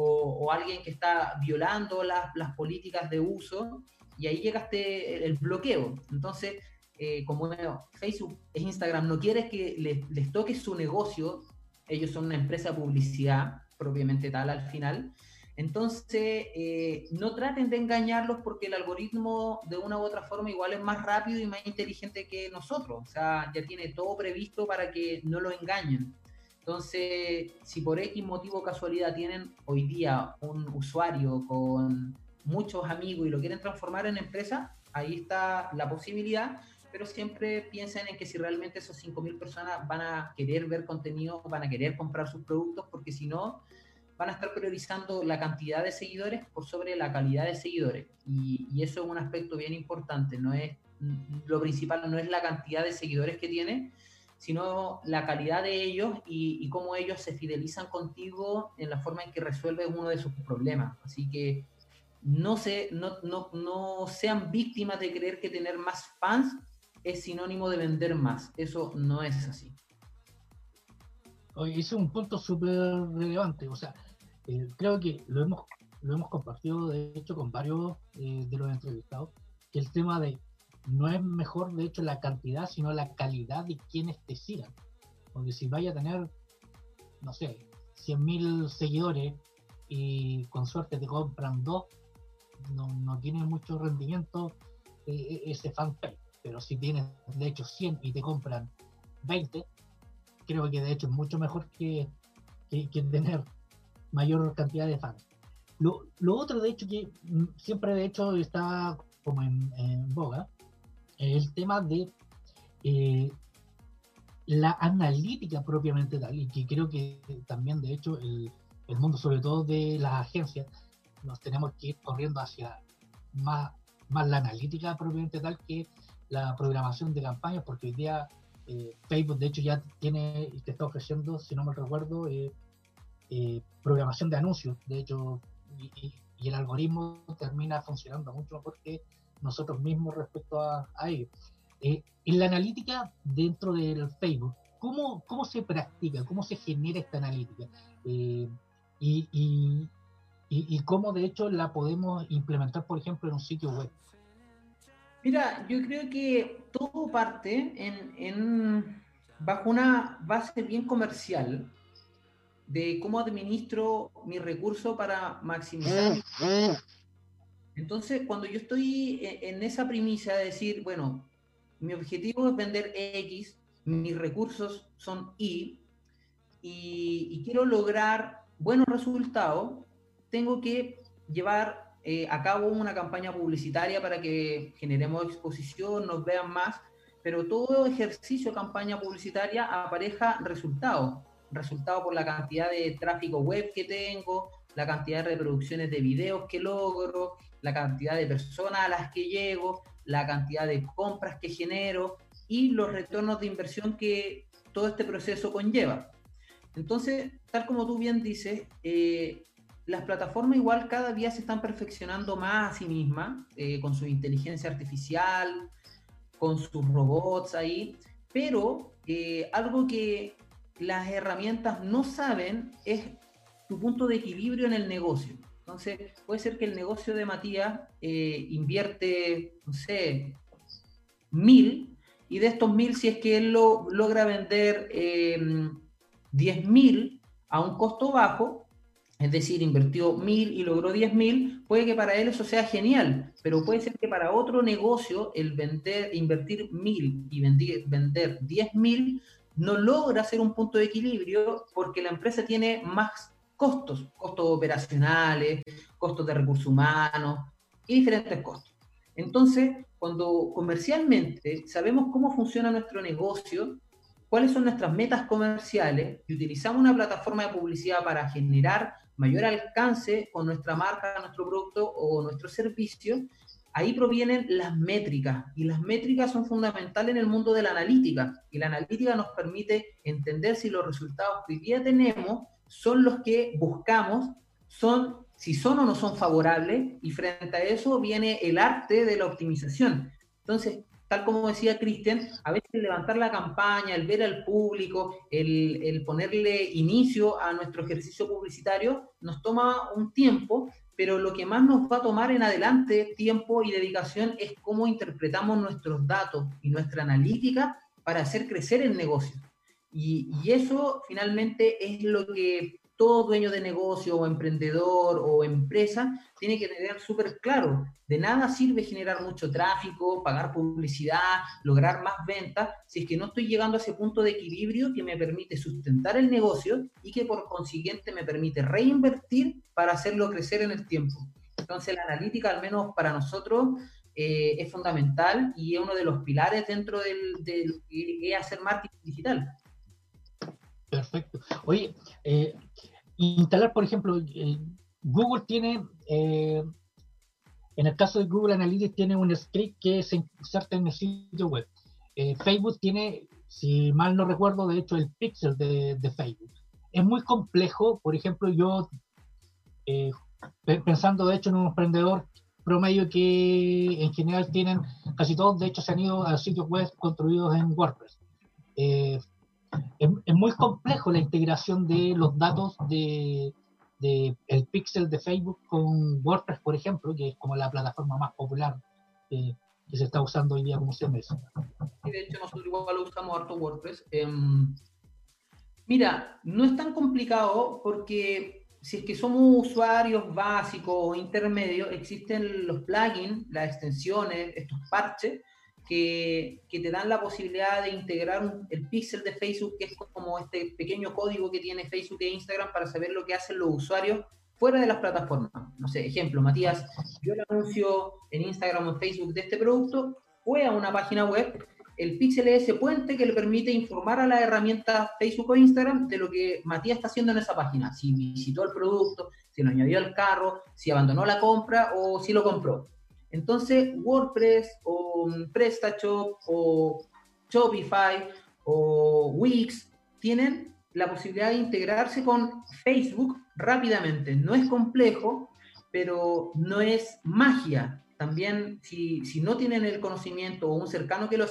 o, alguien que está violando las, políticas de uso y ahí llegaste el bloqueo. Entonces, eh, como Facebook e Instagram no quiere que les, les, toque su negocio, ellos son una empresa de publicidad propiamente tal al final, entonces eh, no traten de engañarlos porque el algoritmo de una u otra forma igual es más rápido y más inteligente que nosotros, o sea, ya tiene todo previsto para que no lo engañen. Entonces, si por X motivo casualidad tienen hoy día un usuario con muchos amigos y lo quieren transformar en empresa, ahí está la posibilidad, pero siempre piensen en que si realmente esos 5.000 personas van a querer ver contenido, van a querer comprar sus productos, porque si no, van a estar priorizando la cantidad de seguidores por sobre la calidad de seguidores. Y, eso es un aspecto bien importante, no es lo principal no es la cantidad de seguidores que tiene, sino la calidad de ellos y, cómo ellos se fidelizan contigo en la forma en que resuelven uno de sus problemas. Así que no, se, no, no, no sean víctimas de creer que tener más fans es sinónimo de vender más. Eso no es así. Oye, ese es un punto súper relevante. O sea, creo que lo hemos lo hemos compartido de hecho con varios eh, de los entrevistados, que el tema de no es mejor de hecho la cantidad, sino la calidad de quienes te sigan. Porque si vaya a tener, no sé, 100.000 seguidores y con suerte te compran dos, no, no tiene mucho rendimiento eh, eh, ese fanpage. Pero si tienes de hecho 100 y te compran 20, creo que de hecho es mucho mejor que, que tener mayor cantidad de fans. Lo, lo, otro, de hecho, que siempre de hecho está como en, en boga, el tema de eh, la analítica propiamente tal, y que creo que también, de hecho, el, mundo, sobre todo de las agencias, nos tenemos que ir corriendo hacia más, más la analítica propiamente tal que la programación de campañas, porque hoy día eh, Facebook, de hecho, ya tiene te está ofreciendo, si no me recuerdo, eh, eh, programación de anuncios. De hecho, y, y, el algoritmo termina funcionando mucho mejor que nosotros mismos respecto a, a ello. Eh, en la analítica dentro del Facebook, ¿cómo, ¿cómo se practica? ¿Cómo se genera esta analítica? Eh, y, y, y, cómo de hecho la podemos implementar, por ejemplo, en un sitio web. Mira, yo creo que todo parte en, en, bajo una base bien comercial de cómo administro mi recurso para maximizar. Entonces, cuando yo estoy en esa primicia de decir, bueno, mi objetivo es vender X, mis recursos son Y, y, y quiero lograr buenos resultados, tengo que llevar eh, a cabo una campaña publicitaria para que generemos exposición, nos vean más, pero todo ejercicio campaña publicitaria apareja resultados resultado por la cantidad de tráfico web que tengo, la cantidad de reproducciones de videos que logro, la cantidad de personas a las que llego, la cantidad de compras que genero y los retornos de inversión que todo este proceso conlleva. Entonces, tal como tú bien dices, eh, las plataformas igual cada día se están perfeccionando más a sí mismas, eh, con su inteligencia artificial, con sus robots ahí, pero eh, algo que las herramientas no saben es tu punto de equilibrio en el negocio. Entonces, puede ser que el negocio de Matías eh, invierte, no sé, mil, y de estos mil, si es que él lo, logra vender eh, diez mil a un costo bajo, es decir, invirtió mil y logró diez mil, puede que para él eso sea genial, pero puede ser que para otro negocio el vender, invertir mil y vender, vender diez mil no logra hacer un punto de equilibrio porque la empresa tiene más costos, costos operacionales, costos de recursos humanos y diferentes costos. Entonces, cuando comercialmente sabemos cómo funciona nuestro negocio, cuáles son nuestras metas comerciales y utilizamos una plataforma de publicidad para generar mayor alcance con nuestra marca, nuestro producto o nuestro servicio, ahí provienen las métricas y las métricas son fundamentales en el mundo de la analítica y la analítica nos permite entender si los resultados que hoy día tenemos son los que buscamos, son si son o no son favorables y frente a eso viene el arte de la optimización. Entonces, tal como decía Cristian, a veces levantar la campaña, el ver al público, el, el, ponerle inicio a nuestro ejercicio publicitario, nos toma un tiempo, pero lo que más nos va a tomar en adelante tiempo y dedicación es cómo interpretamos nuestros datos y nuestra analítica para hacer crecer el negocio. Y, eso finalmente es lo que todo dueño de negocio o emprendedor o empresa tiene que tener súper claro. De nada sirve generar mucho tráfico, pagar publicidad, lograr más ventas, si es que no estoy llegando a ese punto de equilibrio que me permite sustentar el negocio y que por consiguiente me permite reinvertir para hacerlo crecer en el tiempo. Entonces la analítica, al menos para nosotros, eh, es fundamental y es uno de los pilares dentro del, es hacer marketing digital. Perfecto. Oye, eh, instalar, por ejemplo, eh, Google tiene, eh, en el caso de Google Analytics, tiene un script que se inserta en el sitio web. Facebook tiene, si mal no recuerdo, de hecho, el pixel de, de Facebook. Es muy complejo, por ejemplo, yo, pensando de hecho en un emprendedor promedio que en general tienen, casi todos de hecho se han ido a sitios web construidos en WordPress. Eh, es, es, muy complejo la integración de los datos de, de el pixel de Facebook con WordPress, por ejemplo, que es como la plataforma más popular eh, que se está usando hoy día como CMS. Y de hecho nosotros igual lo usamos harto WordPress. Em, mira, no es tan complicado porque si es que somos usuarios básicos o intermedios, existen los plugins, las extensiones, estos parches, que, que, te dan la posibilidad de integrar el pixel de Facebook, que es como este pequeño código que tiene Facebook e Instagram para saber lo que hacen los usuarios fuera de las plataformas. No sé, ejemplo, Matías, yo el anuncio en Instagram o en Facebook de este producto, fue a una página web, el pixel es ese puente que le permite informar a la herramienta Facebook o Instagram de lo que Matías está haciendo en esa página, si visitó el producto, si lo añadió al carro, si abandonó la compra o si lo compró. Entonces, WordPress o PrestaShop o Shopify o Wix tienen la posibilidad de integrarse con Facebook rápidamente. No es complejo, pero no es magia. También, si, no tienen el conocimiento o un cercano que lo,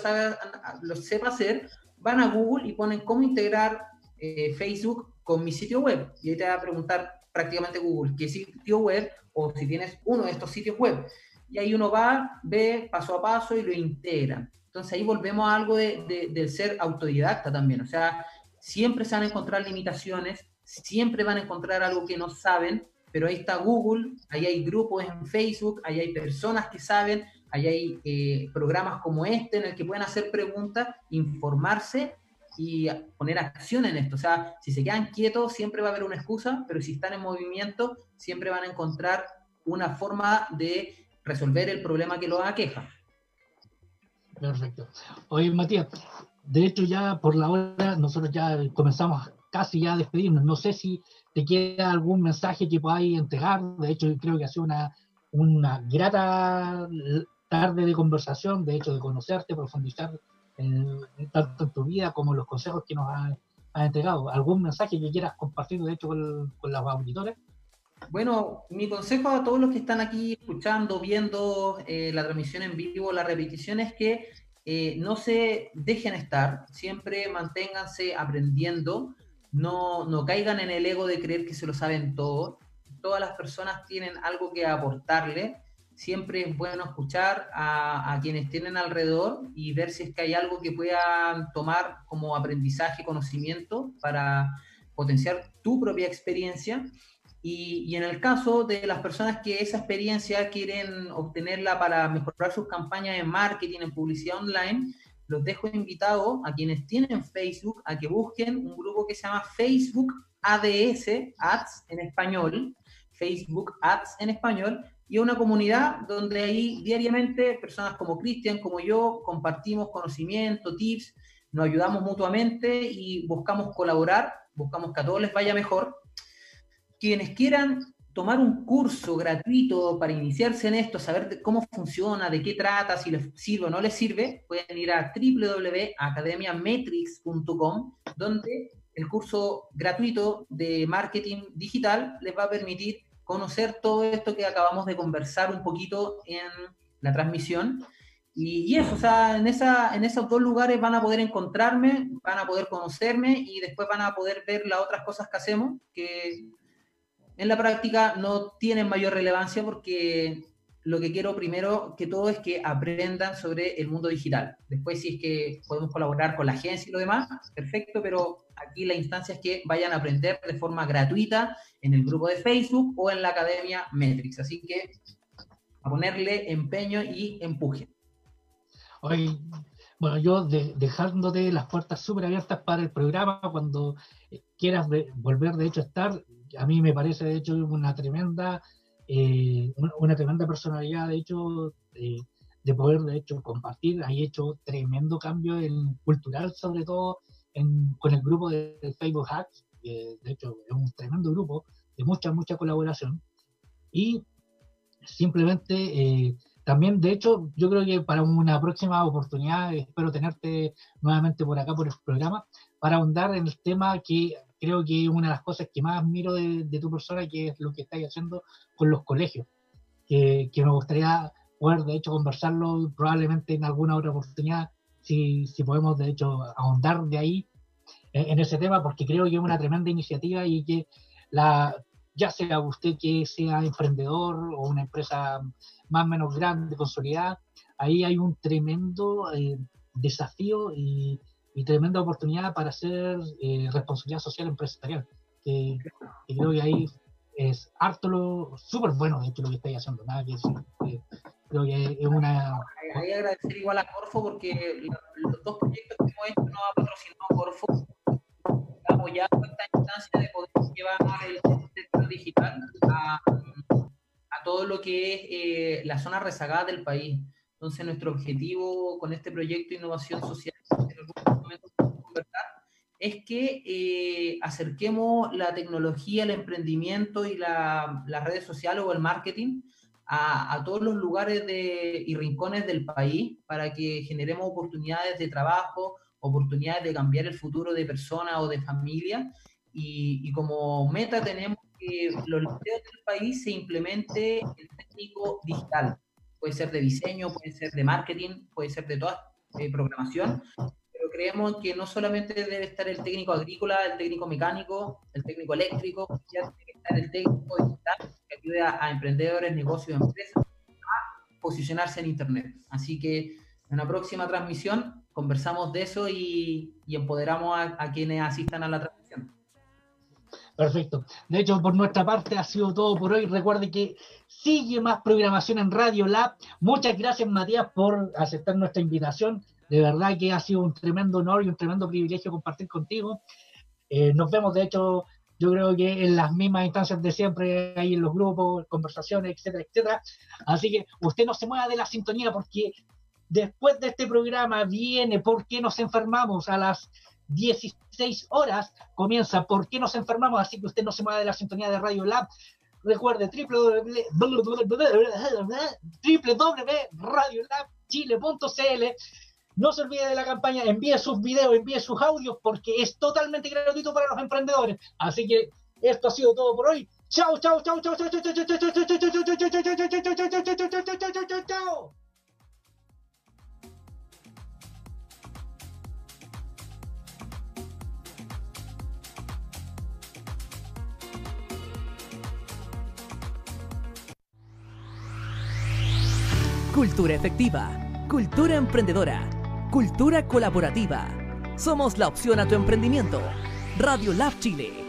lo sepa hacer, van a Google y ponen cómo integrar eh, Facebook con mi sitio web. Y ahí te va a preguntar prácticamente Google qué sitio web o si tienes uno de estos sitios web y ahí uno va, ve paso a paso y lo integra. Entonces ahí volvemos a algo de, del ser autodidacta también, o sea, siempre se van a encontrar limitaciones, siempre van a encontrar algo que no saben, pero ahí está Google, ahí hay grupos en Facebook, ahí hay personas que saben, ahí hay eh, programas como este en el que pueden hacer preguntas, informarse y poner acción en esto. O sea, si se quedan quietos, siempre va a haber una excusa, pero si están en movimiento, siempre van a encontrar una forma de resolver el problema que lo aqueja. Perfecto. Oye, Matías, de hecho ya por la hora nosotros ya comenzamos casi ya a despedirnos. No sé si te queda algún mensaje que podáis entregar. De hecho, creo que ha sido una, una grata tarde de conversación, de hecho, de conocerte, profundizar en, tanto en tu vida como los consejos que nos has ha entregado. ¿Algún mensaje que quieras compartir, de hecho, con, con los auditores? Bueno, mi consejo a todos los que están aquí escuchando, viendo eh, la transmisión en vivo, la repetición es que eh, no se dejen estar, siempre manténganse aprendiendo, no, no caigan en el ego de creer que se lo saben todo. Todas las personas tienen algo que aportarle. Siempre es bueno escuchar a, a quienes tienen alrededor y ver si es que hay algo que puedan tomar como aprendizaje, conocimiento para potenciar tu propia experiencia y, en el caso de las personas que esa experiencia quieren obtenerla para mejorar sus campañas de marketing, en publicidad online, los dejo invitados a quienes tienen Facebook a que busquen un grupo que se llama Facebook ADS, Ads en español, Facebook Ads en español, y una comunidad donde ahí diariamente personas como Cristian, como yo, compartimos conocimiento, tips, nos ayudamos mutuamente y buscamos colaborar, buscamos que a todos les vaya mejor quienes quieran tomar un curso gratuito para iniciarse en esto, saber cómo funciona, de qué trata, si les sirve o no les sirve, pueden ir a www.academiametrics.com, donde el curso gratuito de marketing digital les va a permitir conocer todo esto que acabamos de conversar un poquito en la transmisión. Y, eso, o sea, en, esa, en esos dos lugares van a poder encontrarme, van a poder conocerme y después van a poder ver las otras cosas que hacemos, que en la práctica no tienen mayor relevancia porque lo que quiero primero que todo es que aprendan sobre el mundo digital. Después, si es que podemos colaborar con la agencia y lo demás, perfecto, pero aquí la instancia es que vayan a aprender de forma gratuita en el grupo de Facebook o en la Academia Metrix. Así que a ponerle empeño y empuje. Hoy, bueno, yo dejándote las puertas súper abiertas para el programa, cuando quieras volver, de hecho, a estar, a mí me parece de hecho una tremenda, eh, una, tremenda personalidad, de hecho, de poder de hecho compartir, hay hecho tremendo cambio en cultural, sobre todo con el grupo de, Facebook Hacks, que de hecho es un tremendo grupo de mucha, mucha colaboración. Y simplemente eh, también, de hecho, yo creo que para una próxima oportunidad espero tenerte nuevamente por acá por el programa para ahondar en el tema que creo que es una de las cosas que más admiro de, tu persona, que es lo que estáis haciendo con los colegios, que, me gustaría poder, de hecho, conversarlo probablemente en alguna otra oportunidad, si, si podemos, de hecho, ahondar de ahí en, ese tema, porque creo que es una tremenda iniciativa y que la, ya sea usted que sea emprendedor o una empresa más o menos grande, consolidada, ahí hay un tremendo eh, desafío y, tremenda oportunidad para hacer eh, responsabilidad social empresarial. Que, creo que ahí es harto lo súper bueno de lo que estáis haciendo. Nada que creo que es una. Hay agradecer igual a Corfo porque los dos proyectos que hemos hecho nos ha patrocinado Corfo. Estamos ya en esta instancia de poder llevar el sector digital a, a, todo lo que es eh, la zona rezagada del país. Entonces, nuestro objetivo con este proyecto de innovación social, es que eh, acerquemos la tecnología, el emprendimiento y la, las redes sociales o el marketing a, a, todos los lugares de, y rincones del país para que generemos oportunidades de trabajo, oportunidades de cambiar el futuro de personas o de familia. Y, y como meta tenemos que los liceos del país se implemente el técnico digital puede ser de diseño, puede ser de marketing, puede ser de toda eh, programación, pero creemos que no solamente debe estar el técnico agrícola, el técnico mecánico, el técnico eléctrico, ya tiene que estar el técnico digital que ayude a, emprendedores, negocios, empresas a posicionarse en Internet. Así que en una próxima transmisión conversamos de eso y, empoderamos a, a quienes asistan a la transmisión. Perfecto. De hecho, por nuestra parte ha sido todo por hoy. Recuerde que sigue más programación en Radio Lab. Muchas gracias, Matías, por aceptar nuestra invitación. De verdad que ha sido un tremendo honor y un tremendo privilegio compartir contigo. Eh, nos vemos, de hecho, yo creo que en las mismas instancias de siempre, ahí en los grupos, conversaciones, etcétera, etcétera. Así que usted no se mueva de la sintonía porque después de este programa viene ¿Por qué nos enfermamos? a las 16 horas comienza ¿Por qué nos enfermamos? Así que usted no se mueva de la sintonía de Radio Lab. Recuerde www.radiolabchile.cl. No se olvide de la campaña, envíe sus videos, envíe sus audios, porque es totalmente gratuito para los emprendedores. Así que esto ha sido todo por hoy. Chao, chao, chao, chao, chao, chao, chao, chao, chao, chao, chao, chao, chao, chao, chao, chao, chao, chao. Cultura efectiva, cultura emprendedora, cultura colaborativa. Somos la opción a tu emprendimiento. Radio Lab Chile